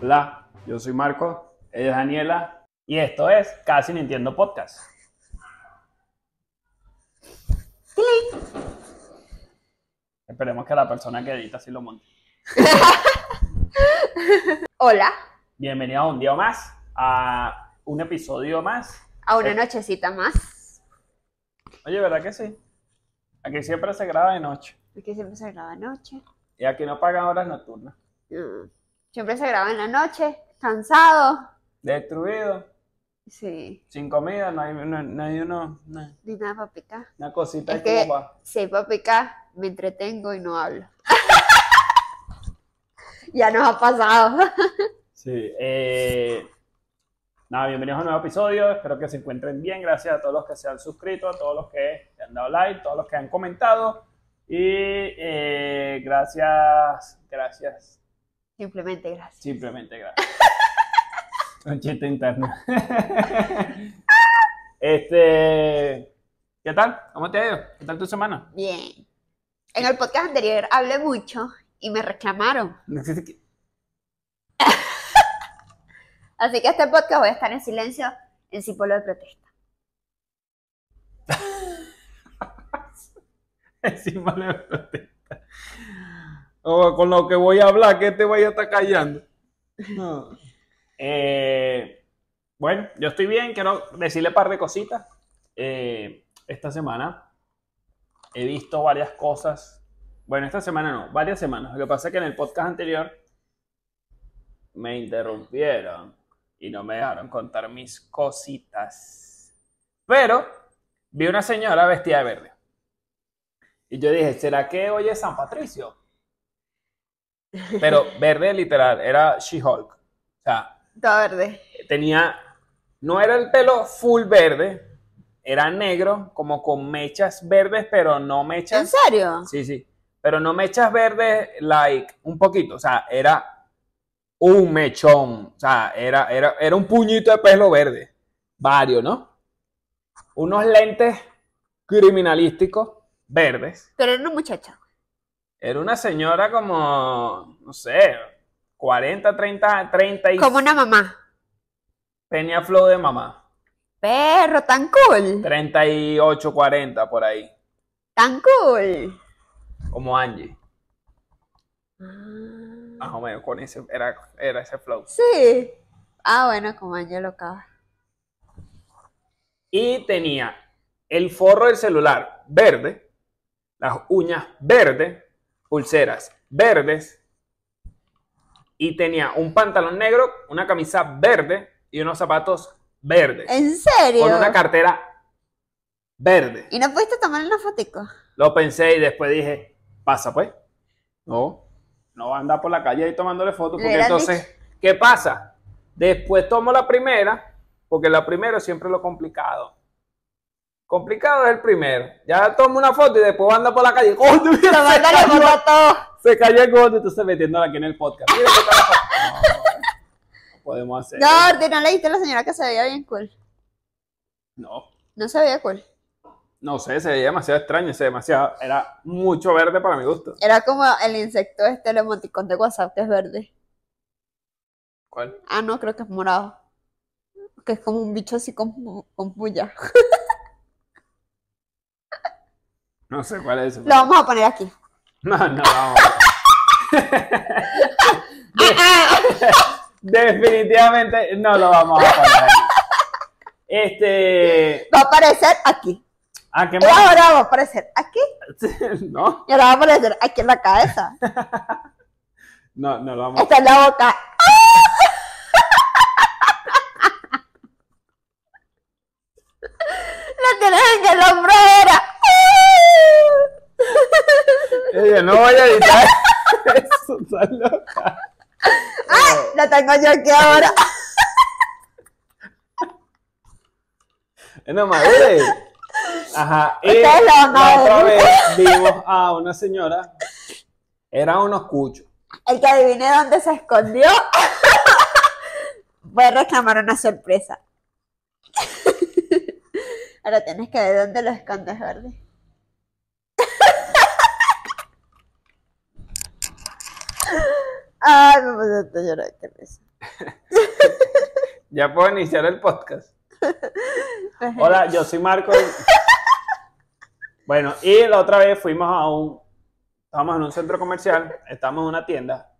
Hola, yo soy Marco, ella es Daniela y esto es Casi Nintendo Podcast. Esperemos que la persona que edita sí lo monte. Hola, Bienvenido a un día más, a un episodio más. a una Eh. nochecita más. Oye, ¿verdad que sí? Aquí siempre se graba de noche Aquí siempre se graba de noche. y aquí no pagan horas nocturnas. Mm, Siempre se graba en la noche, cansado. Destruido, Sí, sin comida, no hay, no, no hay uno, no, ni nada para picar. una cosita Es que- como pa- Si hay para picar, me entretengo y no hablo. ya nos ha pasado. Sí, eh, nada, bienvenidos a un nuevo episodio. Espero que se encuentren bien. Gracias a todos los que se han suscrito, a todos los que han dado like, todos los que han comentado. Y eh, gracias, gracias, Simplemente gracias. simplemente gracias. Un chiste interno. este, ¿qué tal? ¿Cómo te ha ido? ¿Qué tal tu semana? Bien. En el podcast anterior hablé mucho y me reclamaron. Así que este podcast voy a estar en silencio en símbolo de protesta. Encima le protesta. O con lo que voy a hablar, que te vaya a estar callando. No. Eh, bueno, yo estoy bien, quiero decirle un par de cositas. Eh, esta semana he visto varias cosas. Bueno, esta semana no, varias semanas. Lo que pasa es que en el podcast anterior me interrumpieron y no me dejaron contar mis cositas. Pero vi una señora vestida de verde. Y yo dije, ¿será que hoy es San Patricio? Pero verde literal, era She-Hulk. O sea, Todo verde. tenía, no era el pelo full verde, era negro, como con mechas verdes, pero no ¿En mechas. serio? Sí, sí. Pero no mechas verdes, like, un poquito. O sea, era un mechón. O sea, era, era, era un puñito de pelo verde. Varios, ¿no? Unos lentes criminalísticos verdes. Pero era una muchacha. Era una señora como, no sé, 40, 30, 30 y Como una mamá. tenía flow de mamá. Perro, tan cool. 38, 40 por ahí. Tan cool. Como Angie. Más o menos con ese, era, era ese flow. Sí. Ah, bueno, como Ángel Locaba. Y tenía el forro del celular verde, las uñas verdes, pulseras verdes. Y tenía un pantalón negro, una camisa verde y unos zapatos verdes. ¿En serio? Con una cartera verde. ¿Y no pudiste tomar una fotico? Lo pensé y después dije, pasa pues. No, no va a andar por la calle ahí tomándole fotos. Porque entonces, ¿qué pasa? Después tomo la primera, porque la primera es siempre lo complicado. Complicado es el primero. Ya tomo una foto y después anda por la calle. ¡Coño, mira, se, cayó, se cayó el gordo y entonces metiéndola aquí en el podcast. Mira qué tal. No, no podemos hacer. No, Orti, no le dijiste a la señora que se veía bien cool. No, No se veía cool. no sé, se veía demasiado extraño, se veía demasiado, era mucho verde para mi gusto. Era como el insecto este, el emoticón de WhatsApp, que es verde. ¿Cuál? Ah, no, creo que es morado. Que es como un bicho así con, con puya. No sé cuál es. Lo vamos a poner aquí. No, no, vamos. Definitivamente no lo vamos a poner. aquí. Este. Va a aparecer aquí. ¿A qué Y ahora va a aparecer aquí. No, Y ahora va a aparecer aquí en la cabeza. no, no lo vamos a Esta es la boca. La tienes en el hombro no voy a editar eso, está loca. La tengo yo aquí ahora. No madure. Ajá. Y la otra vez vimos a una señora. Eran unos cuchos. El que adivine dónde se escondió. Voy a reclamar una sorpresa. Ahora tienes que ver dónde lo escondes, verde. Ay, me puse a llorar, qué risa. Ya puedo iniciar el podcast. Hola, yo soy Marco. Bueno, y la otra vez fuimos a un. Estábamos en un centro comercial, estábamos en una tienda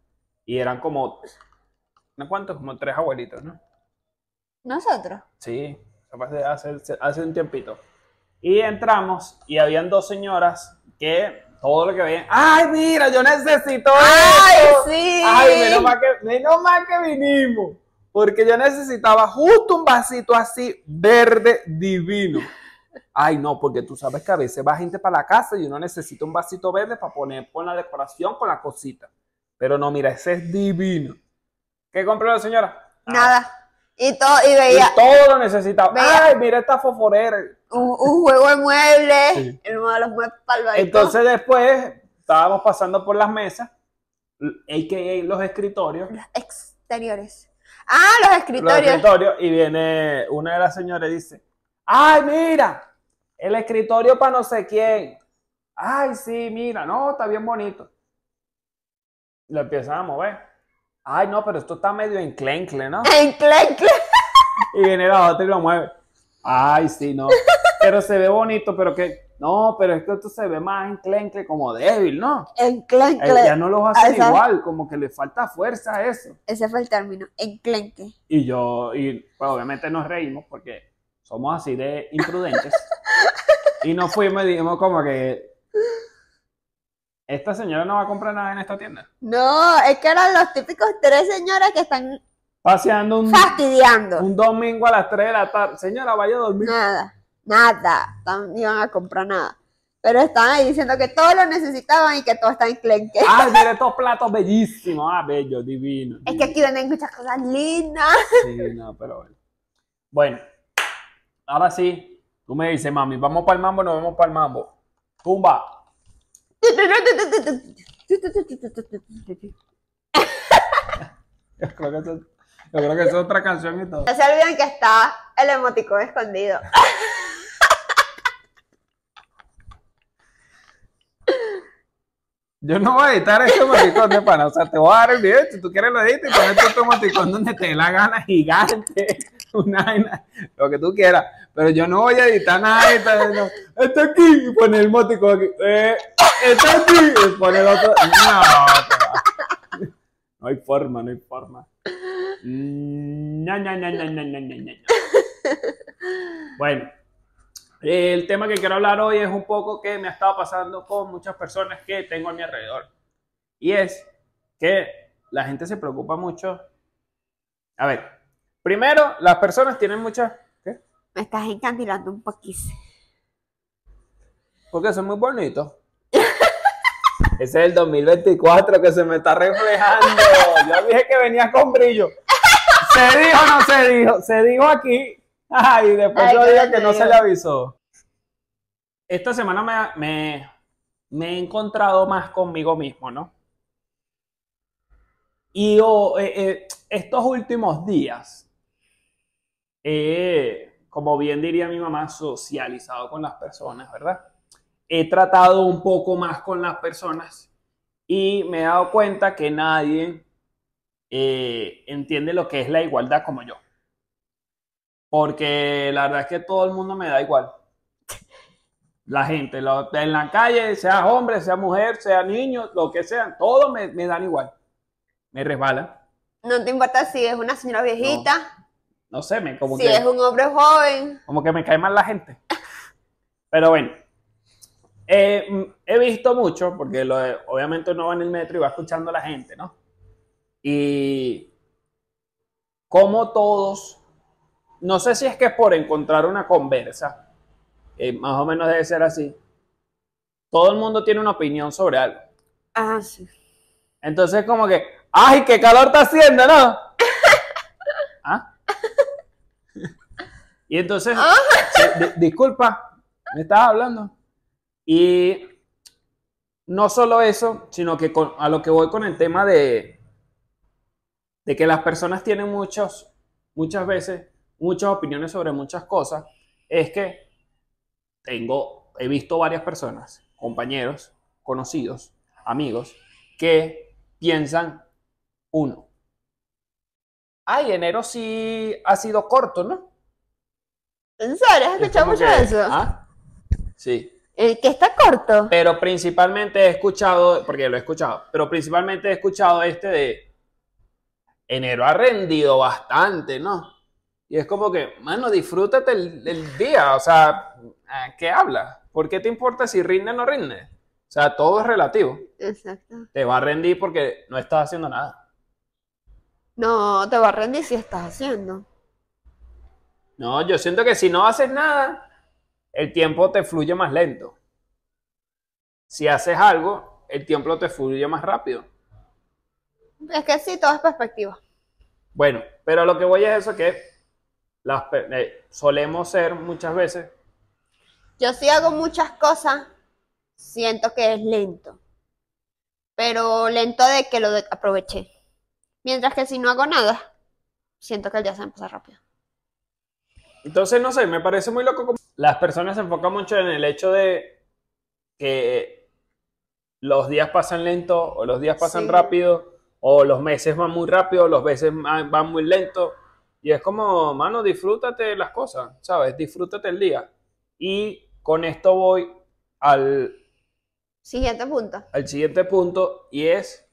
y eran como. ¿No cuántos? Como tres abuelitos, ¿no? Nosotros. Sí, hace, hace un tiempito. Y entramos y habían dos señoras que todo lo que veían. ¡Ay, mira, yo necesito ¡Ay, esto! sí! ¡Ay, menos mal, que, menos mal que vinimos! Porque yo necesitaba justo un vasito así verde divino. Ay, no, porque tú sabes que a veces va gente para la casa y uno necesita un vasito verde para poner con la decoración, con la cosita. Pero no, mira, ese es divino. ¿Qué compró la señora? Nada. Y todo, y Y veía todo lo necesitaba. Veía- Ay, mira esta foforera. un, un juego de muebles, Sí. el uno de los muebles para el. Entonces después estábamos pasando por las mesas, a.k.a. los escritorios. Los exteriores. Ah, los Los escritorios. escritorios y viene una de las señoras y dice, ay, mira, el escritorio para no sé quién. Ay, sí, mira, no, está bien bonito. Lo empiezan a mover. Ay, no, pero esto está medio enclencle, ¿no? Enclencle. Y viene la otra y lo mueve. Ay, sí, no. Pero se ve bonito, pero que. No, pero es que esto se ve más enclencle, como débil, ¿no? Eh, Enclencle. ya no los hacen Esa- igual, como que le falta fuerza a eso. Ese fue el término. Enclenque. Y yo, y pues obviamente nos reímos porque somos así de imprudentes. y nos fuimos y dijimos como que esta señora no va a comprar nada en esta tienda. No, es que eran los típicos tres señoras que están Paseando un, fastidiando. un domingo a las 3 de la tarde. Señora, vaya a dormir. Nada, nada. No iban a comprar nada. Pero estaban ahí diciendo que todo lo necesitaban y que todo está enclenque. Ay, mire estos platos bellísimos. Ah, bello, divino. Es que aquí venden muchas cosas lindas. Sí, no, pero bueno. Bueno, ahora sí, tú me dices, mami, ¿vamos para el mambo o no vamos para el mambo? Tumba. Yo creo que eso, yo creo que eso es otra canción y todo. No se olviden que está el emoticón escondido. Yo no voy a editar ese emoticón de pana. O sea, te voy a dar el video. Si tú quieres lo editas y pones tu emoticón donde te dé la gana, gigante, una lo que tú quieras. Pero yo no voy a editar nada. no. Está aquí y poner el emoticón aquí. Eh, está aquí y poner el otro. No, no hay forma, no hay forma. No, no, no, no, no, no, no, no. Bueno, el tema que quiero hablar hoy es un poco que me ha estado pasando con muchas personas que tengo a mi alrededor. Y es que la gente se preocupa mucho. A ver, primero, las personas tienen muchas... ¿Qué? Me estás encandilando un poquísimo. Porque son muy bonitos. Ese es el 2024 que se me está reflejando. Yo dije que venía con brillo. ¿Se dijo o no se dijo? Se dijo aquí. Ay, después Ay, yo diga que no se le avisó. Esta semana me, me, me he encontrado más conmigo mismo, ¿no? Y oh, eh, eh, estos últimos días, he, como bien diría mi mamá, socializado con las personas, ¿verdad? He tratado un poco más con las personas y me he dado cuenta que nadie eh, entiende lo que es la igualdad como yo. Porque la verdad es que todo el mundo me da igual. La gente, lo- en la calle, sea hombre, sea mujer, sea niño, lo que sea, todos me, me dan igual. Me resbalan. No te importa si es una señora viejita, No sé, me, como, si que, es un hombre joven. como que me cae mal la gente. Pero bueno, eh, mm, he visto mucho, porque lo obviamente uno va en el metro y va escuchando a la gente, ¿no? Y como todos, no sé si es que es por encontrar una conversa, eh, más o menos debe ser así. Todo el mundo tiene una opinión sobre algo. Ah, sí. Entonces, como que, ¡ay, qué calor está haciendo, no! ¿Ah? Y entonces, se- di- disculpa, me estabas hablando. Y no solo eso, sino que con- a lo que voy con el tema de, de que las personas tienen muchos, muchas veces, muchas opiniones sobre muchas cosas, es que tengo, he visto varias personas, compañeros, conocidos, amigos, que piensan Uno. Ay, enero sí ha sido corto, ¿no? ¿En serio? ¿Has Es escuchado mucho de eso? ¿Ah? Sí. El que está corto. Pero principalmente he escuchado, porque lo he escuchado, pero principalmente he escuchado este de enero ha rendido bastante, ¿no? Y es como que, mano, disfrútate el, el día, o sea, ¿a ¿qué hablas? ¿Por qué te importa si rinde o no rinde? O sea, todo es relativo. Exacto. Te va a rendir porque no estás haciendo nada. No, te va a rendir si estás haciendo. No, yo siento que si no haces nada, el tiempo te fluye más lento. Si haces algo, el tiempo te fluye más rápido. Es que sí, todo es perspectiva. Bueno, pero lo que voy es eso que las, eh, solemos ser muchas veces, Yo sí hago muchas cosas, siento que es lento. Pero lento de que lo aproveché. Mientras que si no hago nada, siento que el día se me pasa rápido. entonces no sé, me parece muy loco como las personas se enfocan mucho en el hecho de que los días pasan lento o los días pasan Sí. rápido o los meses van muy rápido, los meses van muy lento y es como, mano, disfrútate las cosas, ¿sabes? Disfrútate el día. Y con esto voy al Siguiente punto. al siguiente punto y es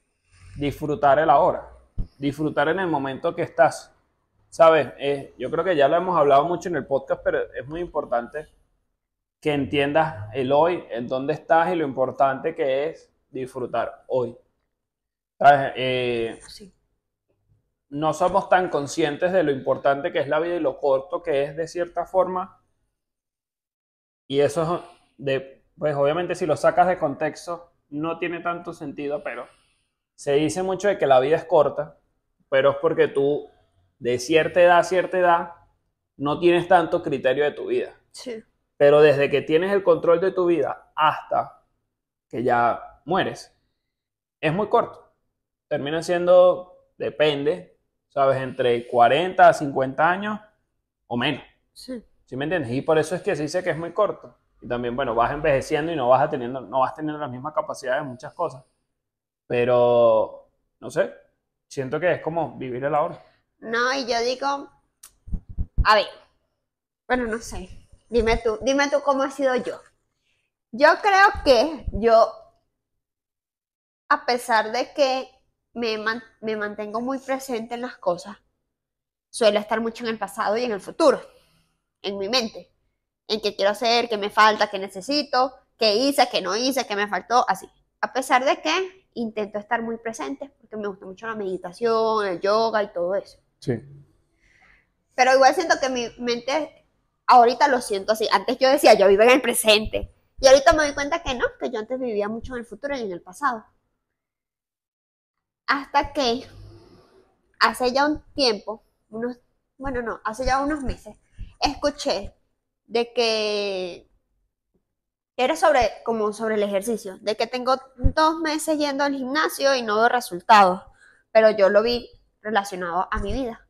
disfrutar el ahora, disfrutar en el momento que estás. Sabes, Eh, yo creo que ya lo hemos hablado mucho en el podcast, pero es muy importante que entiendas el hoy, en dónde estás y lo importante que es disfrutar hoy. ¿Sabes? Eh, Sí. No somos tan conscientes de lo importante que es la vida y lo corto que es de cierta forma. Y eso es de, pues obviamente si lo sacas de contexto no tiene tanto sentido, pero se dice mucho de que la vida es corta, pero es porque tú de cierta edad a cierta edad no tienes tanto criterio de tu vida. Sí. Pero desde que tienes el control de tu vida hasta que ya mueres, es muy corto. Termina siendo, depende, ¿sabes? Entre 40 a 50 años o menos. Sí. ¿Sí me entiendes? Y por eso es que se dice que es muy corto. Y también, bueno, vas envejeciendo y no vas, a teniendo, no vas teniendo las mismas capacidades en muchas cosas. Pero, no sé, siento que es como vivir el ahora. No, y yo digo, a ver, bueno, no sé, dime tú, dime tú cómo he sido yo. Yo creo que yo, a pesar de que me, man- me mantengo muy presente en las cosas, suelo estar mucho en el pasado y en el futuro, en mi mente, en qué quiero hacer, qué me falta, qué necesito, qué hice, qué no hice, qué me faltó, así. A pesar de que intento estar muy presente, porque me gusta mucho la meditación, el yoga y todo eso. Sí. Pero igual siento que mi mente, ahorita lo siento así. Antes yo decía, yo vivo en el presente. Y ahorita me doy cuenta que no, que yo antes vivía mucho en el futuro y en el pasado. Hasta que hace ya un tiempo, unos, bueno, no, hace ya unos meses, escuché de que era sobre, como sobre el ejercicio, de que tengo dos meses yendo al gimnasio y no veo resultados, pero yo lo vi relacionado a mi vida.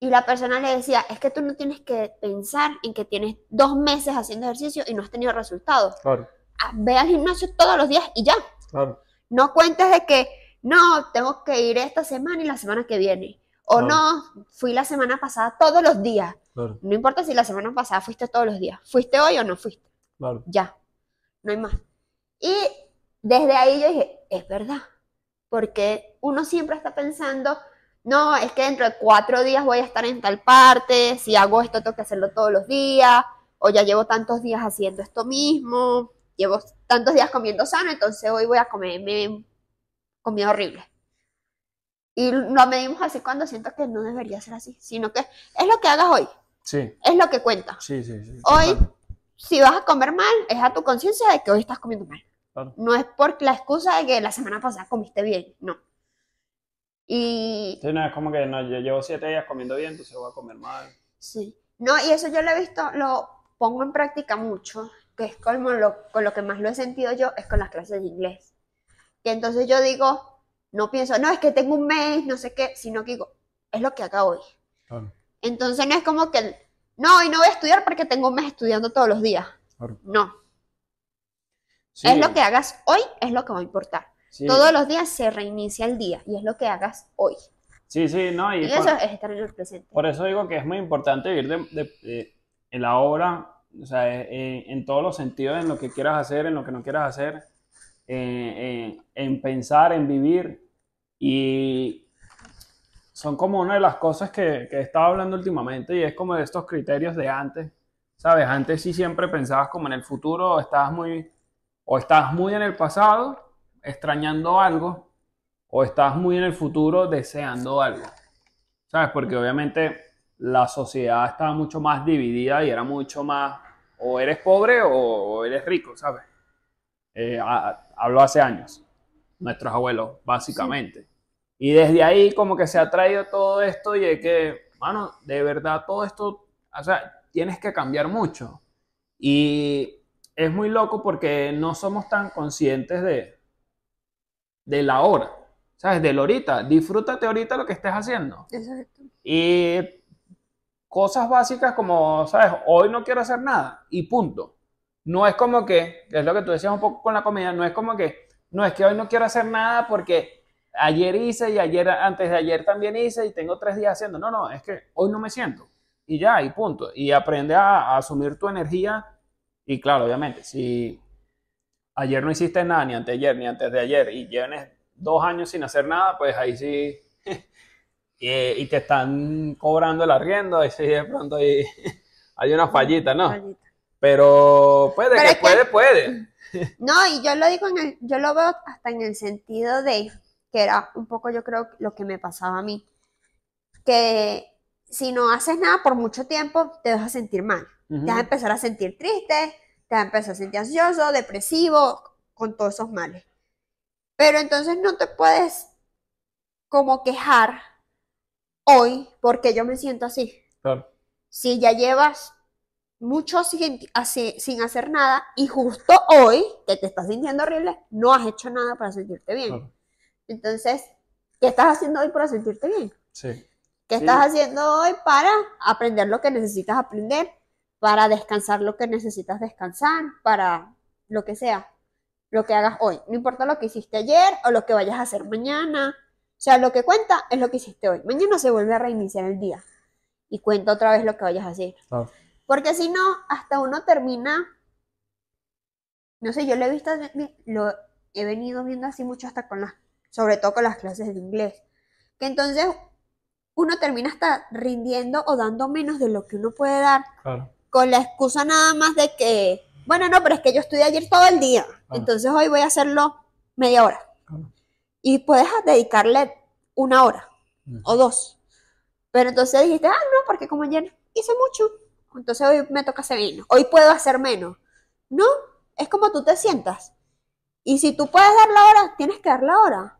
Y la persona le decía, es que tú no tienes que pensar en que tienes dos meses haciendo ejercicio y no has tenido resultados. Claro, Ah, Ve al gimnasio todos los días y ya. claro. No cuentes de que, no, tengo que ir esta semana y la semana que viene. O Claro. no, fui la semana pasada todos los días. Claro, No importa si la semana pasada fuiste todos los días. ¿Fuiste hoy o no fuiste? claro. Ya. No hay más. Y desde ahí yo dije, es verdad. Porque uno siempre está pensando, no, es que dentro de cuatro días voy a estar en tal parte, si hago esto tengo que hacerlo todos los días, o ya llevo tantos días haciendo esto mismo, llevo tantos días comiendo sano, entonces hoy voy a comerme comida horrible. Y lo medimos así cuando siento que no debería ser así, sino que es lo que hagas hoy, Sí, es lo que cuenta. sí, sí. sí. Hoy, si vas a comer mal, es a tu conciencia de que hoy estás comiendo mal. Claro. No es por la excusa de que la semana pasada comiste bien, no. Y Sí, no, es como que no, yo llevo siete días comiendo bien, entonces voy a comer mal. sí, no, y eso yo lo he visto, lo pongo en práctica mucho, que es como lo, con lo que más lo he sentido yo, es con las clases de inglés. Que entonces yo digo, no pienso, no, es que tengo un mes, no sé qué, sino que digo, es lo que haga hoy. Claro, Entonces no es como que, no, hoy no voy a estudiar porque tengo un mes estudiando todos los días. claro. No, Sí, Es lo que hagas hoy, es lo que va a importar. Sí. Todos los días se reinicia el día y es lo que hagas hoy. Sí, sí, no, y Y por, eso es estar en el presente. por eso digo que es muy importante vivir de, de- de- en la obra, o sea, eh, en, todos los sentidos, en lo que quieras hacer, en lo que no quieras hacer, en, en pensar, en vivir. Y son como una de las cosas que, que he estado hablando últimamente y es como de estos criterios de antes, ¿sabes? Antes sí siempre pensabas como en el futuro, o estabas muy, o estabas muy en el pasado, extrañando algo, o estás muy en el futuro deseando algo. ¿Sabes? Porque obviamente la sociedad estaba mucho más dividida y era mucho más, o eres pobre o eres rico, ¿sabes? Eh, a- a- hablo hace años, nuestros abuelos, básicamente. Y desde ahí como que se ha traído todo esto y es que, mano, de verdad todo esto, o sea, tienes que cambiar mucho. Y es muy loco porque no somos tan conscientes de, de la hora, ¿sabes? Del ahorita. Disfrútate ahorita lo que estés haciendo. Exacto. Y cosas básicas como, ¿sabes? Hoy no quiero hacer nada y punto. No es como que, es lo que tú decías un poco con la comida, no es como que, no es que hoy no quiero hacer nada porque ayer hice y ayer, antes de ayer también hice y tengo tres días haciendo. No, no, es que hoy no me siento y ya, y punto. Y aprende a, asumir tu energía y claro, obviamente, si ayer no hiciste nada, ni anteayer, ni antes de ayer y llevas dos años sin hacer nada, pues ahí sí y, te están cobrando el arriendo, y sí, de pronto hay, hay una fallita, ¿no? Rayita. Pero puede, Pero que puede, puede. No, y yo lo digo en el, yo lo veo hasta en el sentido de que era un poco yo creo lo que me pasaba a mí. Que si no haces nada por mucho tiempo, te vas a sentir mal. Te vas a empezar a sentir triste, te vas a empezar a sentir ansioso, depresivo, con todos esos males. Pero entonces no te puedes como quejar hoy porque yo me siento así. Claro, Si ya llevas mucho sin, sin hacer nada y justo hoy, que te estás sintiendo horrible, no has hecho nada para sentirte bien. claro. Entonces, ¿qué estás haciendo hoy para sentirte bien? Sí. ¿Qué Sí. estás haciendo hoy para aprender lo que necesitas aprender? Para descansar lo que necesitas descansar, para lo que sea, lo que hagas hoy. No importa lo que hiciste ayer o lo que vayas a hacer mañana. O sea, lo que cuenta es lo que hiciste hoy. Mañana se vuelve a reiniciar el día y cuenta otra vez lo que vayas a hacer. Claro. Porque si no, hasta uno termina, no sé, yo lo he visto, lo he venido viendo así mucho hasta con las, sobre todo con las clases de inglés, que entonces uno termina hasta rindiendo o dando menos de lo que uno puede dar Claro. con la excusa nada más de que, bueno, no, pero es que yo estudié ayer todo el día, entonces hoy voy a hacerlo media hora. Claro. Y puedes dedicarle una hora o dos. Pero entonces dijiste, ah, no, porque como ayer hice mucho, entonces hoy me toca hacer menos, hoy puedo hacer menos. No, es como tú te sientas. Y si tú puedes dar la hora, tienes que dar la hora.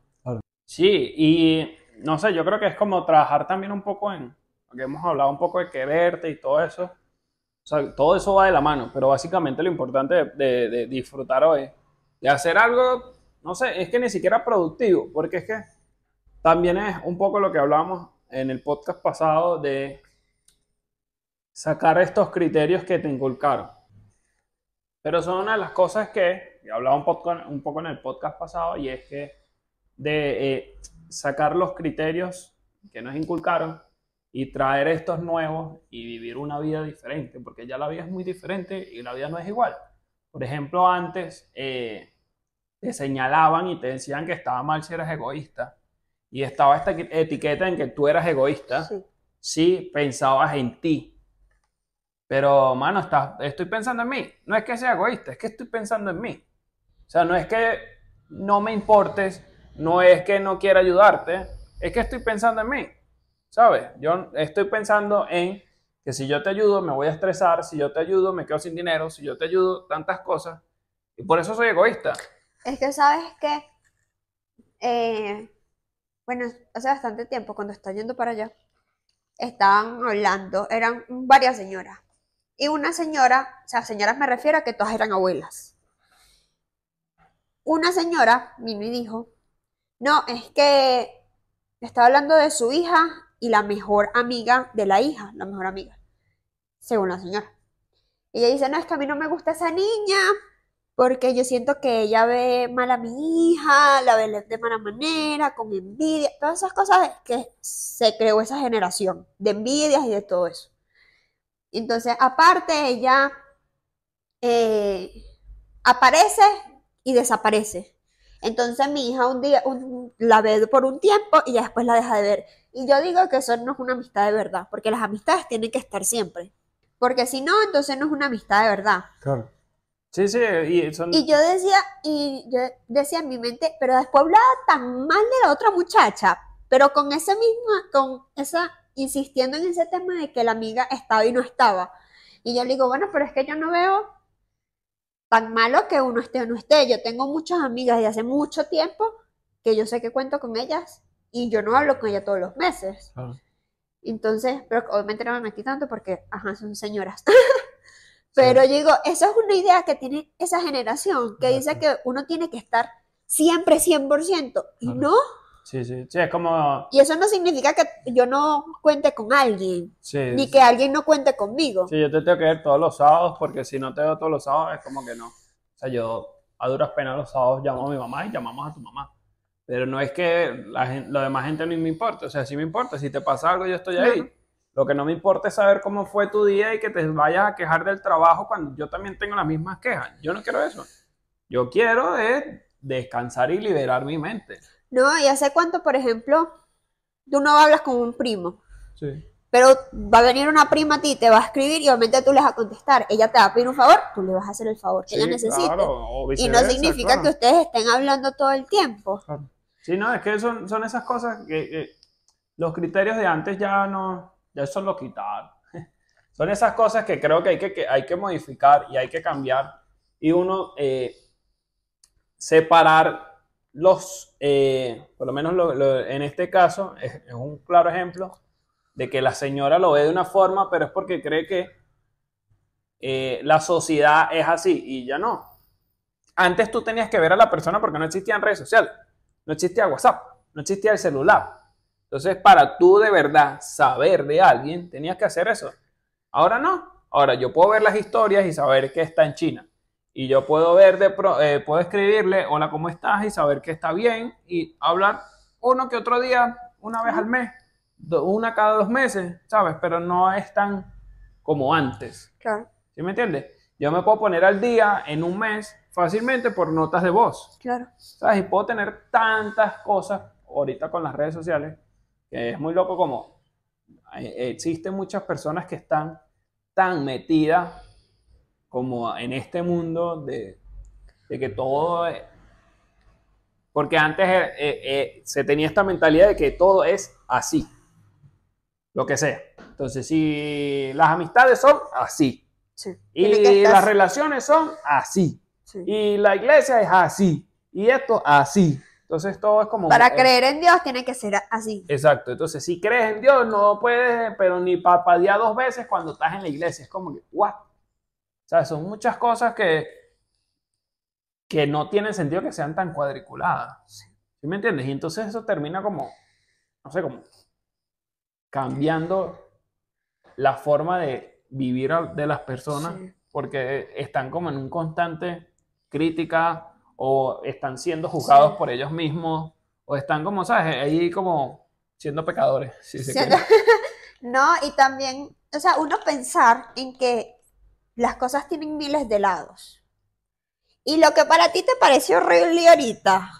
Sí, y no sé, yo creo que es como trabajar también un poco en, porque hemos hablado un poco de quererte y todo eso. O sea, todo eso va de la mano, pero básicamente lo importante de, de- de disfrutar hoy, de hacer algo, no sé, es que ni siquiera productivo, porque es que también es un poco lo que hablábamos en el podcast pasado de sacar estos criterios que te inculcaron. Pero son una de las cosas que, y hablaba un poco, un poco en el podcast pasado, y es que de eh, sacar los criterios que nos inculcaron y traer estos nuevos y vivir una vida diferente, porque ya la vida es muy diferente y la vida no es igual. Por ejemplo, antes eh, te señalaban y te decían que estaba mal si eras egoísta y estaba esta eti- etiqueta en que tú eras egoísta Sí. si pensabas en ti. Pero, mano, estás- estoy pensando en mí. No es que sea egoísta, es que estoy pensando en mí. O sea, no es que no me importes, no es que no quiera ayudarte, es que estoy pensando en mí. ¿Sabes? Yo estoy pensando en que si yo te ayudo me voy a estresar, si yo te ayudo me quedo sin dinero, si yo te ayudo tantas cosas. Y por eso soy egoísta. Es que sabes que, eh, bueno, hace bastante tiempo, cuando estaba yendo para allá, estaban hablando, eran varias señoras. Y una señora, o sea, señoras me refiero a que todas eran abuelas. Una señora vino y dijo, no, es que estaba hablando de su hija y la mejor amiga de la hija, la mejor amiga, según la señora. Y ella dice, no, es que a mí no me gusta esa niña, porque yo siento que ella ve mal a mi hija, la ve de mala manera, con envidia, todas esas cosas que se creó esa generación de envidias y de todo eso. Entonces, aparte, ella eh, aparece y desaparece. Entonces mi hija un día la ve por un tiempo y ya después la deja de ver. Y yo digo que eso no es una amistad de verdad, porque las amistades tienen que estar siempre. Porque si no, entonces no es una amistad de verdad. Claro. Sí, sí, y, son... y yo decía, y yo decía en mi mente, pero después hablaba tan mal de la otra muchacha, pero con ese mismo, con esa, insistiendo en ese tema de que la amiga estaba y no estaba. Y yo le digo, bueno, pero es que yo no veo tan malo que uno esté o no esté. Yo tengo muchas amigas de hace mucho tiempo que yo sé que cuento con ellas y yo no hablo con ellas todos los meses. Entonces, pero obviamente no me metí tanto porque, ajá, son señoras. pero yo digo, esa es una idea que tiene esa generación, que dice que uno tiene que estar siempre 100% y no. Sí, sí, sí, es como... Y eso no significa que yo no cuente con alguien, ni que alguien no cuente conmigo. Sí, yo te tengo que ver todos los sábados, porque si no te veo todos los sábados es como que no. O sea, yo a duras penas los sábados llamo a mi mamá y llamamos a tu mamá. Pero no es que la gente, lo demás gente no me importa, o sea, sí me importa, si te pasa algo yo estoy ahí. Lo que no me importa es saber cómo fue tu día y que te vayas a quejar del trabajo cuando yo también tengo las mismas quejas. Yo no quiero eso. Yo quiero es descansar y liberar mi mente. No, y hace cuánto, por ejemplo, tú no hablas con un primo. Sí. Pero va a venir una prima a ti, te va a escribir y obviamente tú le vas a contestar. Ella te va a pedir un favor, tú le vas a hacer el favor que ella necesite. y no significa que ustedes estén hablando todo el tiempo. Sí, no, es que son, son esas cosas que, los criterios de antes ya no, ya eso lo quitaron. Son esas cosas que creo que hay que, hay que modificar y hay que cambiar. Y uno eh, separar los, eh, por lo menos en este caso, es, un claro ejemplo de que la señora lo ve de una forma, pero es porque cree que eh, la sociedad es así y ya no. Antes tú tenías que ver a la persona porque no existían redes sociales, no existía WhatsApp, no existía el celular. Entonces, para tú de verdad saber de alguien, tenías que hacer eso. Ahora no. Ahora yo puedo ver las historias y saber que está en China y yo puedo ver, de eh, puedo escribirle, hola, ¿cómo estás? Y saber que está bien y hablar uno que otro día, una vez al mes, una cada dos meses, ¿sabes? Pero no es tan como antes. Claro. ¿Sí me entiendes? Yo me puedo poner al día en un mes fácilmente por notas de voz. Claro. ¿Sabes? Y puedo tener tantas cosas ahorita con las redes sociales que es muy loco como eh, existen muchas personas que están tan metidas como en este mundo de, que todo... porque antes eh, eh, se tenía esta mentalidad de que todo es así, lo que sea. Entonces, si las amistades son así, y las relaciones son así, y la iglesia es así, y esto así. Entonces todo es como... Para creer en Dios tiene que ser así. Exacto. Entonces si crees en Dios no puedes, pero ni papadear dos veces cuando estás en la iglesia. Es como que, what? Sea, son muchas cosas que, que no tienen sentido que sean tan cuadriculadas. ¿Sí me entiendes? Y entonces eso termina como, no sé, como cambiando la forma de vivir de las personas porque están como en un constante crítica o están siendo juzgados por ellos mismos o están como, ¿sabes? Ahí como siendo pecadores. no, y también, o sea, uno pensar en que las cosas tienen miles de lados. Y lo que para ti te pareció horrible ahorita,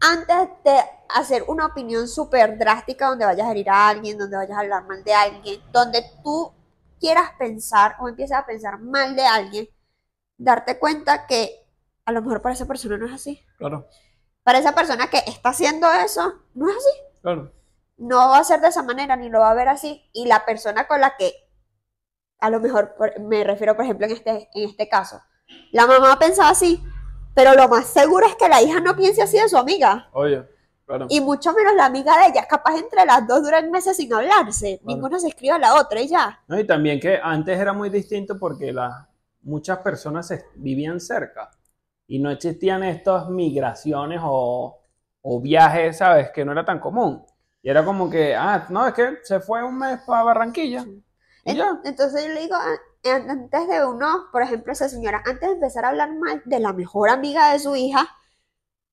antes de hacer una opinión súper drástica donde vayas a herir a alguien, donde vayas a hablar mal de alguien, donde tú quieras pensar o empieces a pensar mal de alguien, darte cuenta que a lo mejor para esa persona no es así. Claro. Para esa persona que está haciendo eso, no es así. Claro. No va a ser de esa manera ni lo va a ver así. Y la persona con la que a lo mejor me refiero, por ejemplo, en este, en este caso. La mamá pensaba así, pero lo más seguro es que la hija no piense así de su amiga. Oye, claro. Y mucho menos la amiga de ella. Capaz entre las dos duran meses sin hablarse. Ninguna se escribe a la otra y ya. No, y también que antes era muy distinto porque las muchas personas vivían cerca y no existían estas migraciones o, o viajes, ¿sabes? Que no era tan común. Y era como que, ah, no, es que se fue un mes para Barranquilla. Entonces yo le digo, ah, an- antes de uno, por ejemplo, esa señora, antes de empezar a hablar mal de la mejor amiga de su hija,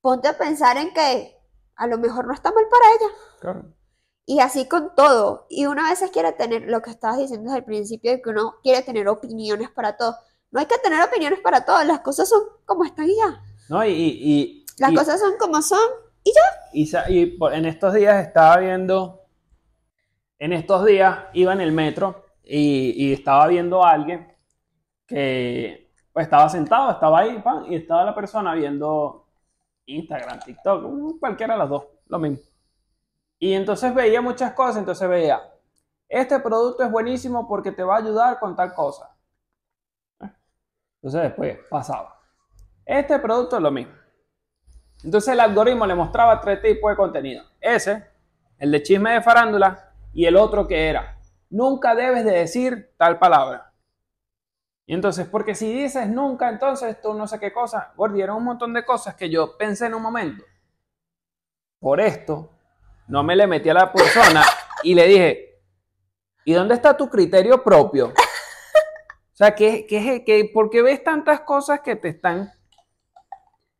ponte a pensar en que a lo mejor no está mal para ella. Claro. Y así con todo. Y uno a veces quiere tener, lo que estabas diciendo desde el principio, de que uno quiere tener opiniones para todo. No hay que tener opiniones para todo, las cosas son como están y ya. No, y, y, y- Las y- cosas son como son. y sa- y por- en estos días estaba viendo, en estos días iba en el metro y, estaba viendo a alguien que pues, estaba sentado, estaba ahí, y estaba la persona viendo Instagram, TikTok, cualquiera de las dos, lo mismo. Y entonces veía muchas cosas, entonces veía, este producto es buenísimo porque te va a ayudar con tal cosa. Entonces después pasaba. Este producto es lo mismo. Entonces el algoritmo le mostraba tres tipos de contenido. Ese, el de chisme de farándula, y el otro que era, nunca debes de decir tal palabra. Y entonces, porque si dices nunca, entonces tú no sé qué cosa, Gordy, eran un montón de cosas que yo pensé en un momento. Por esto, no me le metí a la persona y le dije, ¿y dónde está tu criterio propio? O sea, ¿qué, qué, qué, ¿por qué ves tantas cosas que te están,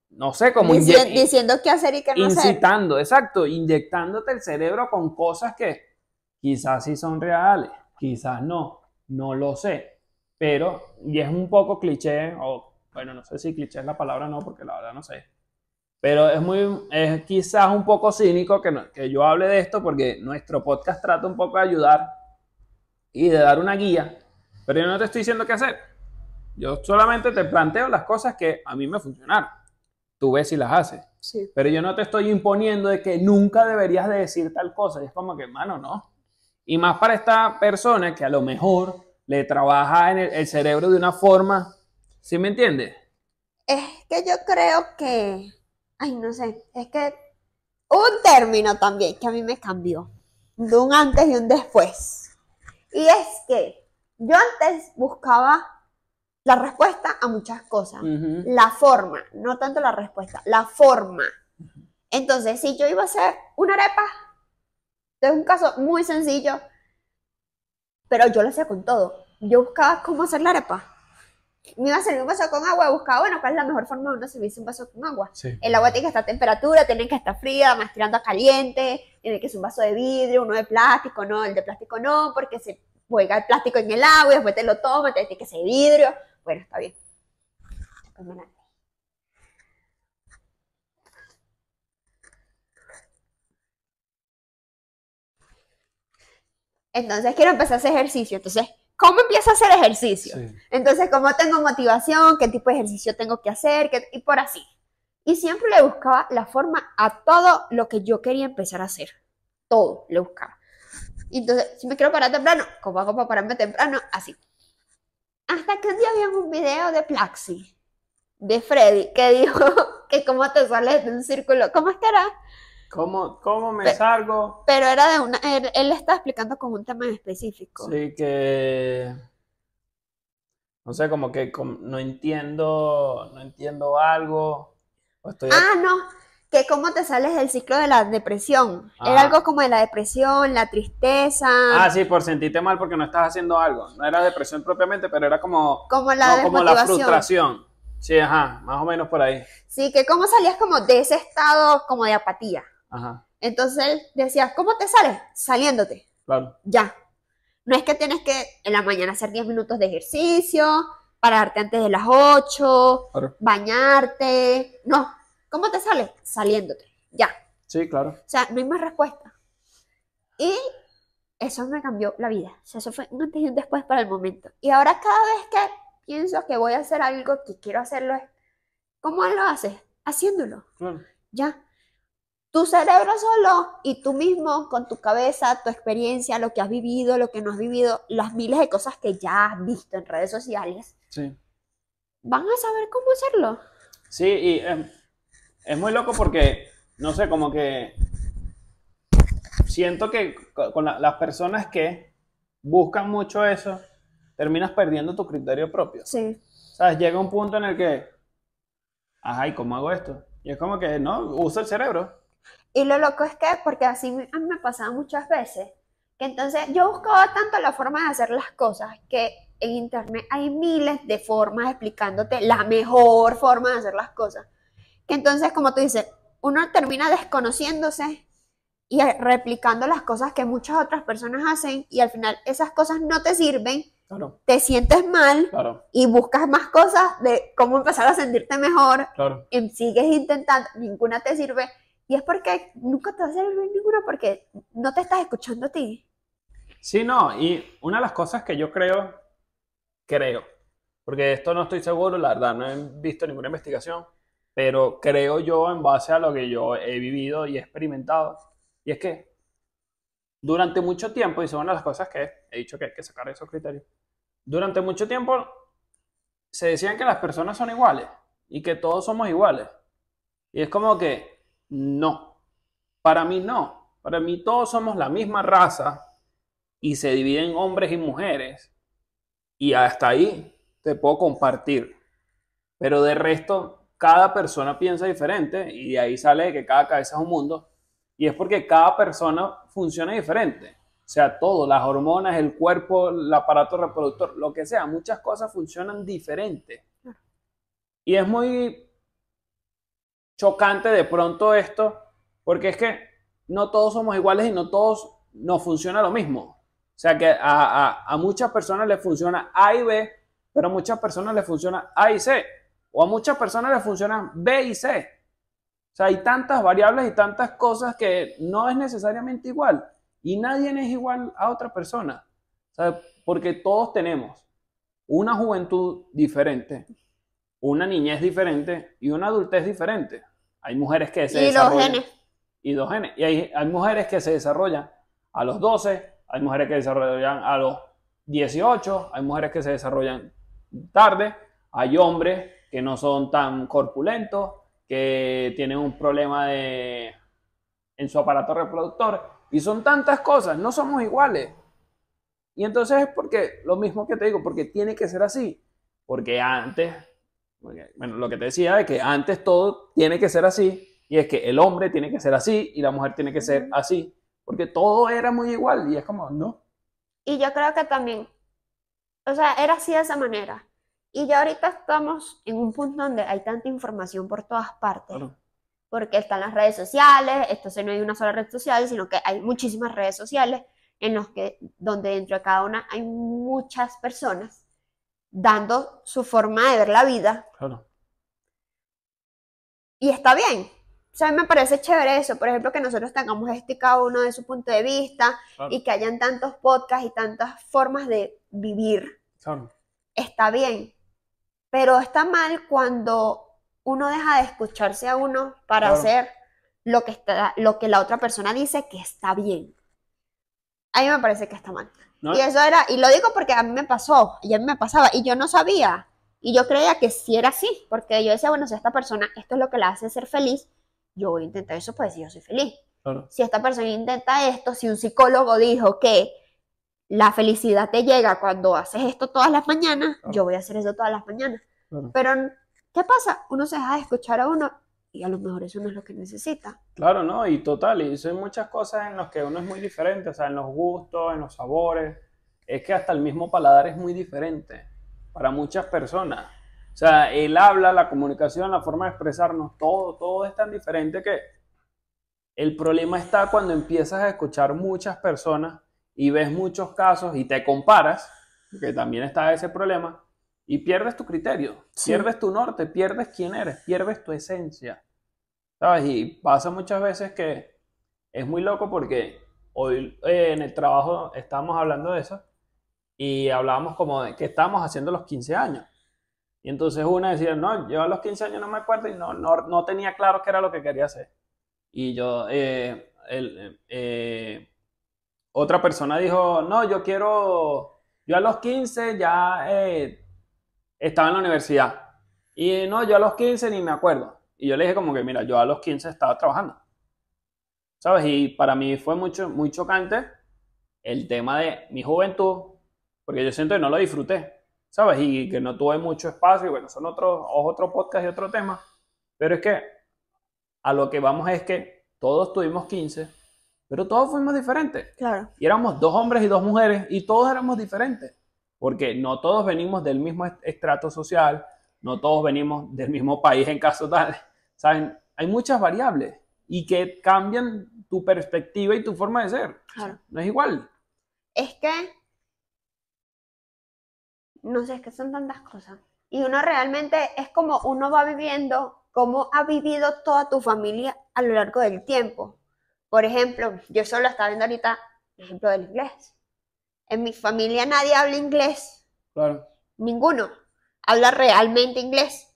no sé, como Dici- diciendo qué hacer y qué no hacer. incitando, exacto, inyectándote el cerebro con cosas que quizás sí son reales, quizás no, no lo sé, pero, y es un poco cliché, o bueno, no sé si cliché es la palabra o no, porque la verdad no sé, pero es muy, es quizás un poco cínico que, no- que yo hable de esto, porque nuestro podcast trata un poco de ayudar y de dar una guía, pero yo no te estoy diciendo qué hacer, yo solamente te planteo las cosas que a mí me funcionaron, tú ves si las haces. Sí. Pero yo no te estoy imponiendo de que nunca deberías de decir tal cosa. Y es como que, mano, no. Y más para esta persona que a lo mejor le trabaja en el, el cerebro de una forma, ¿sí me entiendes? Es que yo creo que, ay, no sé, es que un término también que a mí me cambió, de un antes y un después. Y es que yo antes buscaba la respuesta a muchas cosas, Ujú. la forma, no tanto la respuesta, la forma. Entonces, si yo iba a hacer una arepa, es un caso muy sencillo, pero yo lo hacía con todo. Yo buscaba cómo hacer la arepa. Me iba a servir un vaso con agua, buscaba, bueno, cuál es la mejor forma de uno servirse un vaso con agua. Sí. El agua tiene que estar a temperatura, tiene que estar fría, más tirando a caliente, tiene que ser un vaso de vidrio, uno de plástico, no, el de plástico no, porque se juega el plástico en el agua y después te lo tomas, entonces tiene que ser vidrio. Bueno, está bien. Después me la- Entonces quiero empezar a hacer ejercicio. Entonces, ¿cómo empiezo a hacer ejercicio? Sí. Entonces, ¿cómo tengo motivación? ¿Qué tipo de ejercicio tengo que hacer? ¿Qué- Y por así. Y siempre le buscaba la forma a todo lo que yo quería empezar a hacer. Todo le buscaba. Entonces, si me quiero parar temprano, ¿cómo hago para pararme temprano? Así. Hasta que un día vi un video de Plaxi, de Freddy, que dijo que cómo te sales de un círculo. ¿Cómo es que era? ¿Cómo, cómo me Pe- salgo? Pero era de una. Él, él le estaba explicando con un tema en específico. Sí, que. No sé, como que no entiendo, no entiendo algo. o estoy Ah, no, que cómo te sales del ciclo de la depresión. Era algo como de la depresión, la tristeza, Ah, sí, por sentirte mal porque no estás haciendo algo. No era depresión propiamente, pero era como, como la no, como la frustración. Sí, ajá, más o menos por ahí. Sí, que cómo salías como de ese estado como de apatía. Ajá, Entonces él decía, ¿cómo te sales? Saliéndote, claro. ya. No es que tienes que en la mañana hacer 10 minutos de ejercicio, pararte antes de las 8, Claro. bañarte. No, ¿cómo te sales? Saliéndote, ya. Sí, claro. O sea, no hay más respuesta. Y eso me cambió la vida. O sea, eso fue un antes y un después para el momento. Y ahora cada vez que pienso que voy a hacer algo, que quiero hacerlo, ¿cómo lo haces? Haciéndolo. claro. Ya. Tu cerebro solo y tú mismo con tu cabeza, tu experiencia, lo que has vivido, lo que no has vivido, las miles de cosas que ya has visto en redes sociales, Sí. van a saber cómo hacerlo. Sí, y em, es muy loco porque, no sé, como que siento que co- con la- las personas que buscan mucho eso, terminas perdiendo tu criterio propio. Sí. ¿Sabes? Llega un punto en el que, ajá, ¿y cómo hago esto? Y es como que, no, usa el cerebro. Y lo loco es que, porque así me- a mí me pasaba muchas veces, que entonces yo buscaba tanto la forma de hacer las cosas que en internet hay miles de formas explicándote la mejor forma de hacer las cosas. Que entonces, como tú dices, uno termina desconociéndose y replicando las cosas que muchas otras personas hacen y al final esas cosas no te sirven, Claro, te sientes mal claro, y buscas más cosas de cómo empezar a sentirte mejor claro. y sigues intentando, ninguna te sirve. Y es porque nunca te va a servir ninguna porque no te estás escuchando a ti. Sí, no, y una de las cosas que yo creo, creo, porque esto no estoy seguro, la verdad, no he visto ninguna investigación, pero creo yo en base a lo que yo he vivido y he experimentado, y es que durante mucho tiempo, y son una de las cosas que he dicho que hay que sacar esos criterios, durante mucho tiempo se decían que las personas son iguales y que todos somos iguales. Y es como que no, para mí no, para mí todos somos la misma raza y se dividen en hombres y mujeres. Y hasta ahí te puedo compartir. Pero de resto, cada persona piensa diferente y de ahí sale que cada cabeza es un mundo. Y es porque cada persona funciona diferente. O sea, todo, las hormonas, el cuerpo, el aparato reproductor, lo que sea, muchas cosas funcionan diferente. Y es muy chocante de pronto esto, porque es que no todos somos iguales y no todos nos funciona lo mismo. O sea que a, a- a muchas personas les funciona A y B, pero a muchas personas les funciona A y C. O a muchas personas les funcionan B y C. O sea, hay tantas variables y tantas cosas que no es necesariamente igual. Y nadie es igual a otra persona. O sea, porque todos tenemos una juventud diferente, una niñez diferente y una adultez diferente. Hay mujeres que se Y desarrollan genes. y dos genes. Y hay, hay mujeres que se desarrollan a los 12, hay mujeres que se desarrollan a los 18, hay mujeres que se desarrollan tarde, hay hombres que no son tan corpulentos, que tienen un problema de, en su aparato reproductor, y son tantas cosas, no somos iguales. Y entonces es porque, lo mismo que te digo, porque tiene que ser así, porque antes, porque, bueno, lo que te decía de que antes todo tiene que ser así, y es que el hombre tiene que ser así y la mujer tiene que ser así, porque todo era muy igual, y es como, no. Y yo creo que también, o sea, era así de esa manera. Y ya ahorita estamos en un punto donde hay tanta información por todas partes, Claro. porque están las redes sociales, entonces no hay una sola red social, sino que hay muchísimas redes sociales en los que, donde dentro de cada una hay muchas personas dando su forma de ver la vida Claro. y está bien. O sea, a mí me parece chévere eso, por ejemplo, que nosotros tengamos este cada uno de su punto de vista Claro. y que hayan tantos podcasts y tantas formas de vivir. Claro. Está bien, pero está mal cuando uno deja de escucharse a uno para Claro. hacer lo que está, lo que la otra persona dice que está bien. A mí me parece que está mal. ¿No? Y eso era, y lo digo porque a mí me pasó, y a mí me pasaba, y yo no sabía, y yo creía que sí era así, porque yo decía, bueno, si esta persona, esto es lo que la hace ser feliz, yo voy a intentar eso, pues si yo soy feliz. Claro. Si esta persona intenta esto, si un psicólogo dijo que la felicidad te llega cuando haces esto todas las mañanas, Claro. yo voy a hacer eso todas las mañanas. Claro. Pero, ¿qué pasa? Uno se deja de escuchar a uno y a lo mejor eso no es lo que necesita. Claro, ¿no? Y total, y son muchas cosas en las que uno es muy diferente, o sea, en los gustos, en los sabores. Es que hasta el mismo paladar es muy diferente para muchas personas. O sea, el habla, la comunicación, la forma de expresarnos, todo, todo es tan diferente que el problema está cuando empiezas a escuchar muchas personas y ves muchos casos y te comparas, que también está ese problema, y pierdes tu criterio, Sí. pierdes tu norte, pierdes quién eres, pierdes tu esencia. ¿Sabes? Y pasa muchas veces que es muy loco porque hoy eh, en el trabajo estábamos hablando de eso y hablábamos como de que estábamos haciendo los 15 años. Y entonces una decía, no, yo a los 15 años no me acuerdo y no, no, no tenía claro qué era lo que quería hacer. Y yo, eh, el, eh, otra persona dijo, no, yo quiero, yo a los 15 ya eh, estaba en la universidad. Y no, yo a los 15 ni me acuerdo. Y yo le dije como que, mira, yo a los 15 estaba trabajando. ¿Sabes? Y para mí fue mucho, muy chocante el tema de mi juventud, porque yo siento que no lo disfruté, ¿sabes? Y que no tuve mucho espacio, y bueno, son otros otro podcast y otro tema, pero es que a lo que vamos es que todos tuvimos 15, pero todos fuimos diferentes. Claro. Y éramos dos hombres y dos mujeres, y todos éramos diferentes. Porque no todos venimos del mismo est- estrato social, no todos venimos del mismo país en caso tal, ¿saben? Hay muchas variables y que cambian tu perspectiva y tu forma de ser. Claro. No es igual. Es que, no sé, es que son tantas cosas. Y uno realmente es como uno va viviendo, cómo ha vivido toda tu familia a lo largo del tiempo. Por ejemplo, yo solo estaba viendo ahorita el ejemplo del inglés. En mi familia nadie habla inglés, Claro. ninguno habla realmente inglés.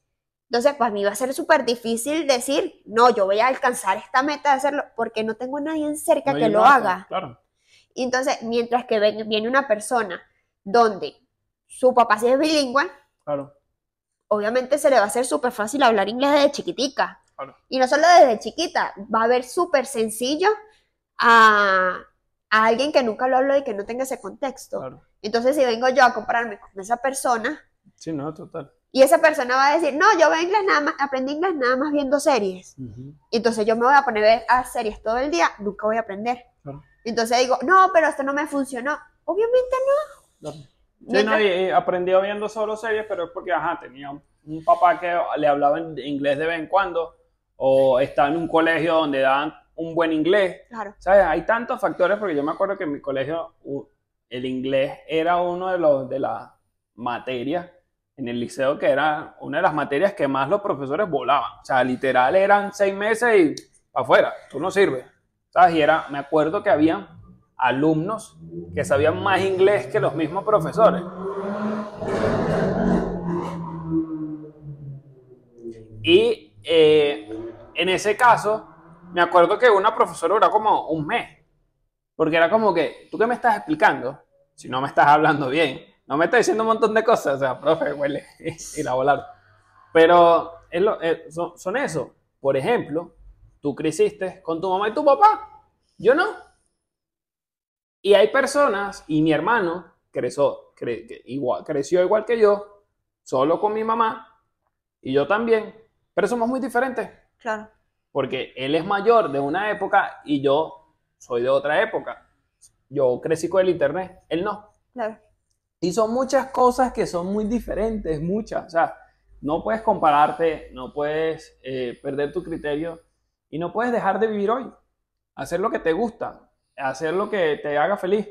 Entonces, para mí va a ser súper difícil decir, no, yo voy a alcanzar esta meta de hacerlo, porque no tengo a nadie cerca No, que lo haga. Claro. Y entonces, mientras que ven- viene una persona donde su papá sí es bilingüe, Claro. obviamente se le va a hacer súper fácil hablar inglés desde chiquitica. Claro. Y no solo desde chiquita, va a ver súper sencillo a, a alguien que nunca lo habló y que no tenga ese contexto. Claro. Entonces, si vengo yo a compararme con esa persona, Sí, no, total. y esa persona va a decir, no, yo veo inglés nada más, aprendí inglés nada más viendo series. Y entonces yo me voy a poner a ver a series todo el día, nunca voy a aprender. Claro. Entonces digo, no, pero esto no me funcionó. Obviamente Claro. Sí, Mientras- no, y, y aprendió viendo solo series, pero es porque, ajá, tenía un, un papá que le hablaba en inglés de vez en cuando, o estaba en un colegio donde daban un buen inglés. Claro, ¿Sabes? Hay tantos factores, porque yo me acuerdo que en mi colegio el inglés era uno de los de las materias en el liceo que era una de las materias que más los profesores volaban. O sea, literal eran seis meses y para afuera, tú no sirves. ¿Sabes? Y era, me acuerdo que había alumnos que sabían más inglés que los mismos profesores. Y eh, en ese caso, me acuerdo que una profesora duró como un mes. Porque era como que, ¿tú qué me estás explicando? Si no me estás hablando bien. No me estás diciendo un montón de cosas. O sea, profe, huele. y la volar. Pero es lo- eh, son, son eso. Por ejemplo, tú creciste con tu mamá y tu papá. Yo no. Y hay personas, y mi hermano creció, cre- igual, creció igual que yo, solo con mi mamá, y yo también, pero somos muy diferentes, claro. Porque él es mayor de una época y yo soy de otra época. Yo crecí con el internet, él no. Claro. Y son muchas cosas que son muy diferentes, muchas. O sea, no puedes compararte, no puedes eh, perder tu criterio y no puedes dejar de vivir hoy. Hacer lo que te gusta, hacer lo que te haga feliz.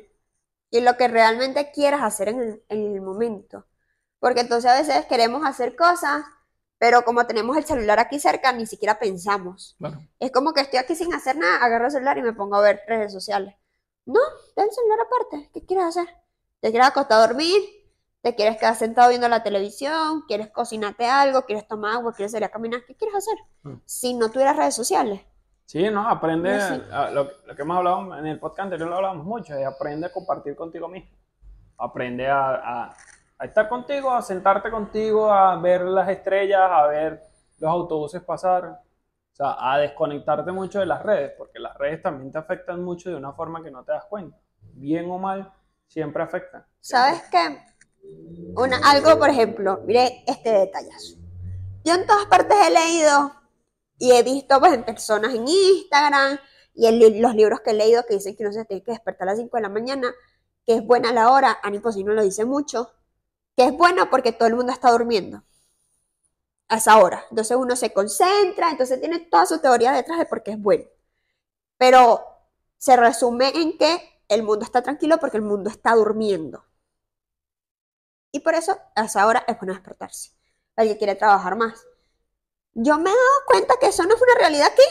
Y lo que realmente quieras hacer en el, en el momento. Porque entonces a veces queremos hacer cosas, pero como tenemos el celular aquí cerca, ni siquiera pensamos. Claro. Es como que estoy aquí sin hacer nada, agarro el celular y me pongo a ver redes sociales. No, ten el celular aparte. ¿Qué quieres hacer? ¿Te quieres acostar a dormir? ¿Te quieres quedar sentado viendo la televisión? ¿Quieres cocinarte algo? ¿Quieres tomar agua? ¿Quieres salir a caminar? ¿Qué quieres hacer? Mm. Si no tuvieras redes sociales. Sí, no, aprende, No, sí. a- lo, lo que hemos hablado en el podcast anterior lo hablamos mucho, es aprende a compartir contigo mismo. Aprende a, a- a estar contigo, a sentarte contigo, a ver las estrellas, a ver los autobuses pasar, o sea, a desconectarte mucho de las redes, porque las redes también te afectan mucho de una forma que no te das cuenta. Bien o mal, siempre afectan. ¿Sabes qué? Una, algo, por ejemplo, mire este detallazo. Yo en todas partes he leído y he visto pues, en personas en Instagram y en los libros que he leído que dicen que uno se tiene que despertar a las 5 de la mañana, que es buena la hora, Ani Posino lo dice mucho, que es bueno porque todo el mundo está durmiendo a esa hora. Entonces uno se concentra, entonces tiene toda su teoría detrás de por qué es bueno. Pero se resume en que el mundo está tranquilo porque el mundo está durmiendo. Y por eso a esa hora es bueno despertarse. Que quiere trabajar más. Yo me he dado cuenta que eso no es una realidad aquí.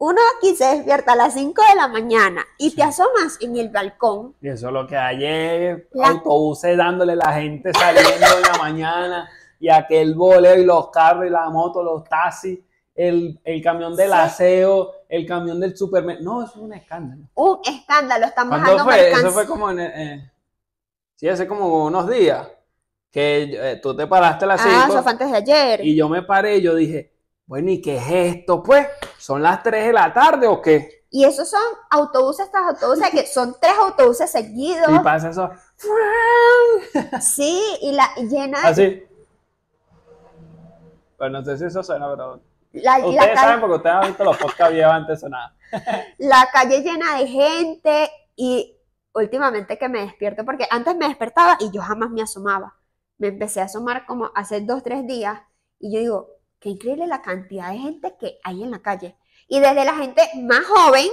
Uno aquí se despierta a las 5 de la mañana y te asomas en el balcón. Y eso es lo que hay es La- autobuses dándole la gente saliendo en la mañana y aquel boleo y los carros y la moto, los taxis, el, el camión del Sí. aseo, el camión del supermercado. No, eso es un escándalo. Un escándalo, ¿Cuándo bajando fue? Eso fue como en... eh, sí, hace como unos días que eh, tú te paraste a las Ah, 5 eso fue antes de ayer. y yo me paré y yo dije, bueno, ¿y qué es esto? Pues, ¿son las 3 de la tarde o qué? Y esos son autobuses tras autobuses, que son tres autobuses seguidos. Y pasa eso Sí, y la llena de... así. Bueno, no sé si eso suena, pero La, y la Ustedes calle- saben porque ustedes han visto los podcasts viejos antes sonaba. la calle llena de gente y últimamente que me despierto, porque antes me despertaba y yo jamás me asomaba. Me empecé a asomar como hace dos, tres días y yo digo, qué increíble la cantidad de gente que hay en la calle. Y desde la gente más joven,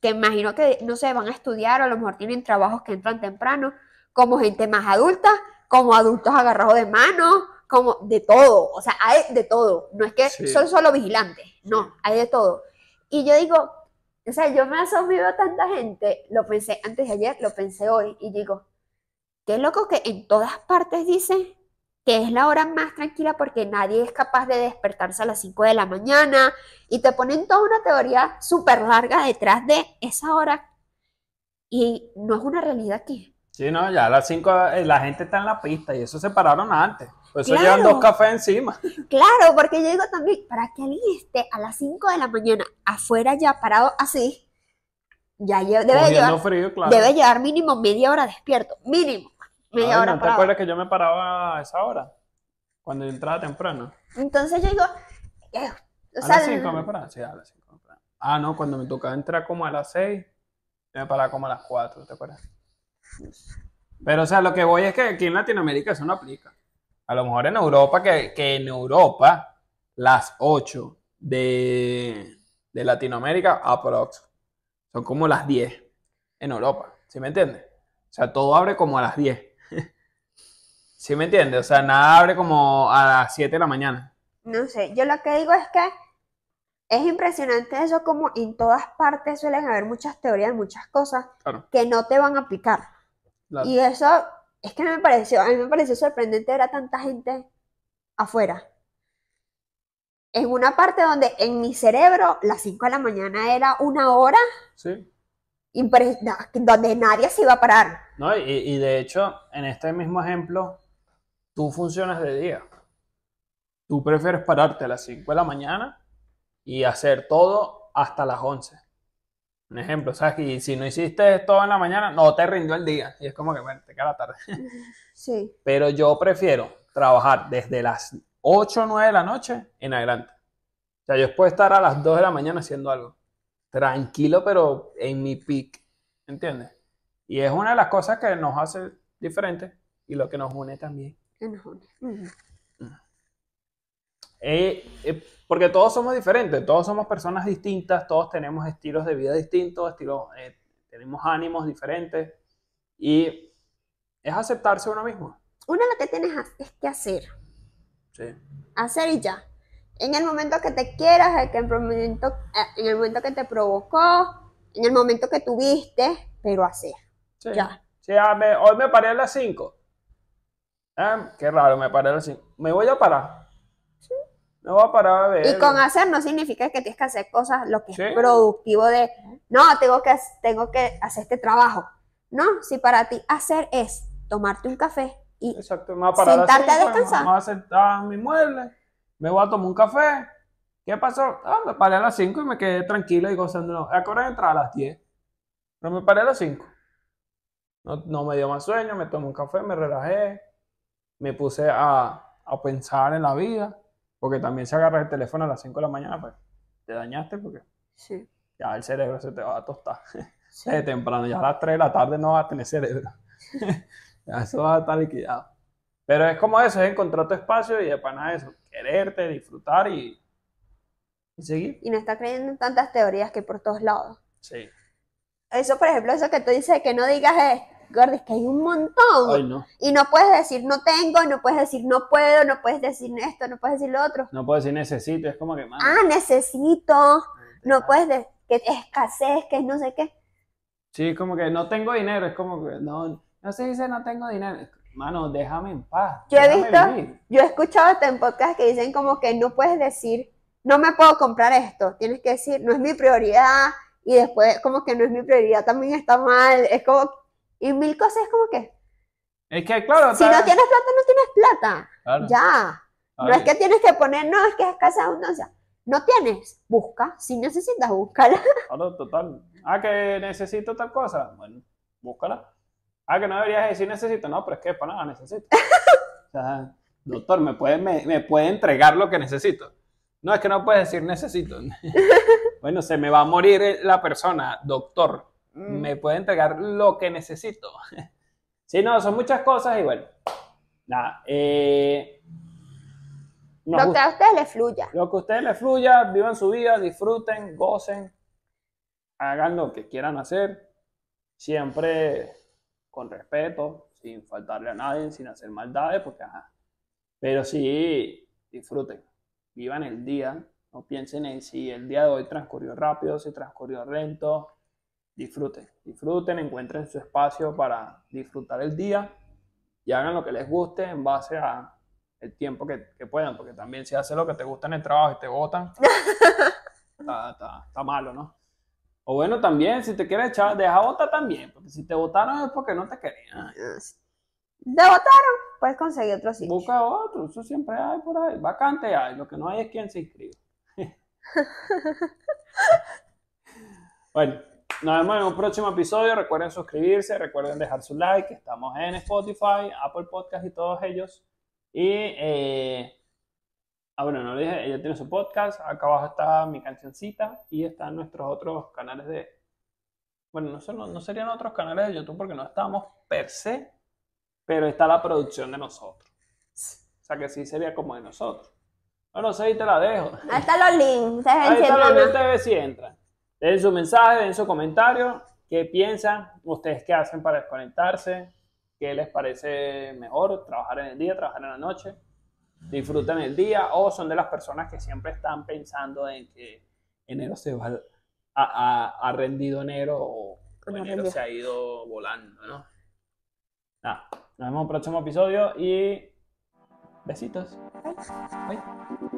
que imagino que, no sé, van a estudiar o a lo mejor tienen trabajos que entran temprano, como gente más adulta, como adultos agarrados de mano, como de todo. O sea, hay de todo. No es que Sí. son solo vigilantes, no, hay de todo. Y yo digo, o sea, yo me asomé a tanta gente, lo pensé antes de ayer, lo pensé hoy, y digo, qué loco que en todas partes dicen que es la hora más tranquila porque nadie es capaz de despertarse a las 5 de la mañana y te ponen toda una teoría súper larga detrás de esa hora y no es una realidad aquí. Sí, no, ya a las 5 la gente está en la pista y eso se pararon antes. Por eso Claro. llevan dos cafés encima. Claro, porque yo digo también, para que alguien esté a las 5 de la mañana afuera ya parado así, ya debe llevar, frío, claro. debe llevar mínimo media hora despierto, mínimo ¿No te acuerdas que yo me paraba a esa hora? Cuando yo entraba temprano. Entonces yo digo, eh, o ¿A sea, las 5 me paraba? Sí, a las 5 me paraba. Ah, no, cuando me tocaba entrar como a las 6, yo me paraba como a las 4, ¿te acuerdas? Pero, o sea, lo que voy es que aquí en Latinoamérica eso no aplica. A lo mejor en Europa, que, que en Europa, las 8 de, de Latinoamérica, aprox, son como las 10 en Europa. ¿Sí me entiendes? O sea, todo abre como a las 10. ¿Sí me entiendes? O sea, nada abre como a las 7 de la mañana. no sé, yo lo que digo es que es impresionante eso como en todas partes suelen haber muchas teorías, muchas cosas Claro. que no te van a aplicar. Claro. Y eso es que me pareció, a mí me pareció sorprendente ver a tanta gente afuera. En una parte donde en mi cerebro las 5 de la mañana era una hora Sí. donde nadie se iba a parar. No, y, y de hecho, en este mismo ejemplo, tú funcionas de día. Tú prefieres pararte a las 5 de la mañana y hacer todo hasta las 11. Un ejemplo, ¿sabes? Y si no hiciste todo en la mañana, no te rindió el día. Y es como que, bueno, te queda la tarde. Sí. Pero yo prefiero trabajar desde las 8 o 9 de la noche en adelante. O sea, yo puedo estar a las 2 de la mañana haciendo algo. Tranquilo, pero en mi peak. ¿Entiendes? Y es una de las cosas que nos hace diferentes y lo que nos une también. Eh, eh, porque todos somos diferentes, todos somos personas distintas, todos tenemos estilos de vida distintos, estilos, eh, tenemos ánimos diferentes y es aceptarse uno mismo. Uno lo que tienes es que hacer. Sí. hacer y ya. En el momento que te quieras, en el momento, eh, en el momento que te provocó, en el momento que tuviste, pero hacer. Sí. Ya. Sí, ah, me- hoy me paré a las 5. Ah, qué raro, me paré a las 5. Me voy a parar. Me voy a parar a ver. Y con hacer no significa que tienes que hacer cosas lo que es Sí. productivo de, no, tengo que, tengo que hacer este trabajo. No, si para ti hacer es tomarte un café y Exacto, me voy a parar Sentarte a descansar. Me voy a sentar en mi mueble. Me voy a tomar un café. ¿Qué pasó? Ah, me paré a las 5 y me quedé tranquilo y gozando. ¿A qué hora entrar? A las 10. Pero me paré a las 5. No, no me dio más sueño, me tomé un café, me relajé. Me puse a, a pensar en la vida. Porque también si agarras el teléfono a las 5 de la mañana, pues te dañaste porque Sí, ya el cerebro se te va a tostar. sí. Desde temprano, ya a las 3 de la tarde no vas a tener cerebro. ya eso va a estar liquidado. Pero es como eso, es encontrar tu espacio y de pana eso, quererte, disfrutar y, y seguir. Y no está creyendo en tantas teorías que hay por todos lados. Sí. Eso, por ejemplo, eso que tú dices que no digas es, Gordy, es que hay un montón. Ay, no. Y no puedes decir no tengo, no puedes decir no puedo, no puedes decir esto, no puedes decir lo otro. No puedo decir necesito, es como que, mano, Ah, necesito. No puedes decir que es escasez, que no sé qué. Sí, como que no tengo dinero, es como que, no, no se dice no tengo dinero. Mano, déjame en paz. Yo he visto- vivir. Yo he escuchado hasta en podcast que dicen como que no puedes decir no me puedo comprar esto. Tienes que decir no es mi prioridad. Y después como que no es mi prioridad también está mal. Es como... Y mil cosas es como que Es que, claro, si no tienes plata, no tienes plata. claro, Ya. No es que tienes que poner, no, es que es escasa abundancia. No tienes, busca. Si necesitas, búscala. Claro, total. Ah, que necesito tal cosa. Bueno, búscala. Ah, que no deberías decir necesito. No, pero es que para nada necesito. O sea, doctor, ¿me puede, me, me puede entregar lo que necesito? No, es que no puedes decir necesito. Bueno, se me va a morir la persona, doctor. Mm. me puede entregar lo que necesito. sí, no, son muchas cosas y bueno, nada. eh, Lo que gusta- a ustedes les fluya. lo que a ustedes les fluya, vivan su vida, disfruten, gocen, hagan lo que quieran hacer, siempre con respeto, sin faltarle a nadie, sin hacer maldades, porque ajá. Pero sí, disfruten, vivan el día, no piensen en si el día de hoy transcurrió rápido, si transcurrió lento, disfruten, disfruten, encuentren su espacio para disfrutar el día y hagan lo que les guste en base a el tiempo que, que puedan, porque también si haces lo que te gusta en el trabajo y te votan, está, está- está malo, ¿no? O bueno, también, si te quieres echar, deja votar también, porque si te votaron es porque no te querían. ¿Te votaron? Puedes conseguir otro sitio. Busca otro, eso siempre hay por ahí. Vacante hay, lo que no hay es quien se inscribe. bueno, nos vemos en un próximo episodio. Recuerden suscribirse, recuerden dejar su like. Estamos en Spotify, Apple Podcast y todos ellos. Y, eh, ah, bueno, no lo dije, ella tiene su podcast. Acá abajo está mi cancioncita y están nuestros otros canales de. Bueno, no, son- no serían otros canales de YouTube porque no estamos per se, pero está la producción de nosotros. O sea que sí sería como de nosotros. Bueno, ahí te la dejo. Ahí están los links. Ahí está enciendan, la ¿no? lista de ver si entran. Den su mensaje, den su comentario. ¿Qué piensan? ¿Ustedes qué hacen para desconectarse? ¿Qué les parece mejor? ¿Trabajar en el día, trabajar en la noche? ¿Disfrutan el día? ¿O son de las personas que siempre están pensando en que enero se va a, a- a rendido enero o, enero se ha ido volando, ¿no? Nada, nos vemos en el próximo episodio y besitos. Bye.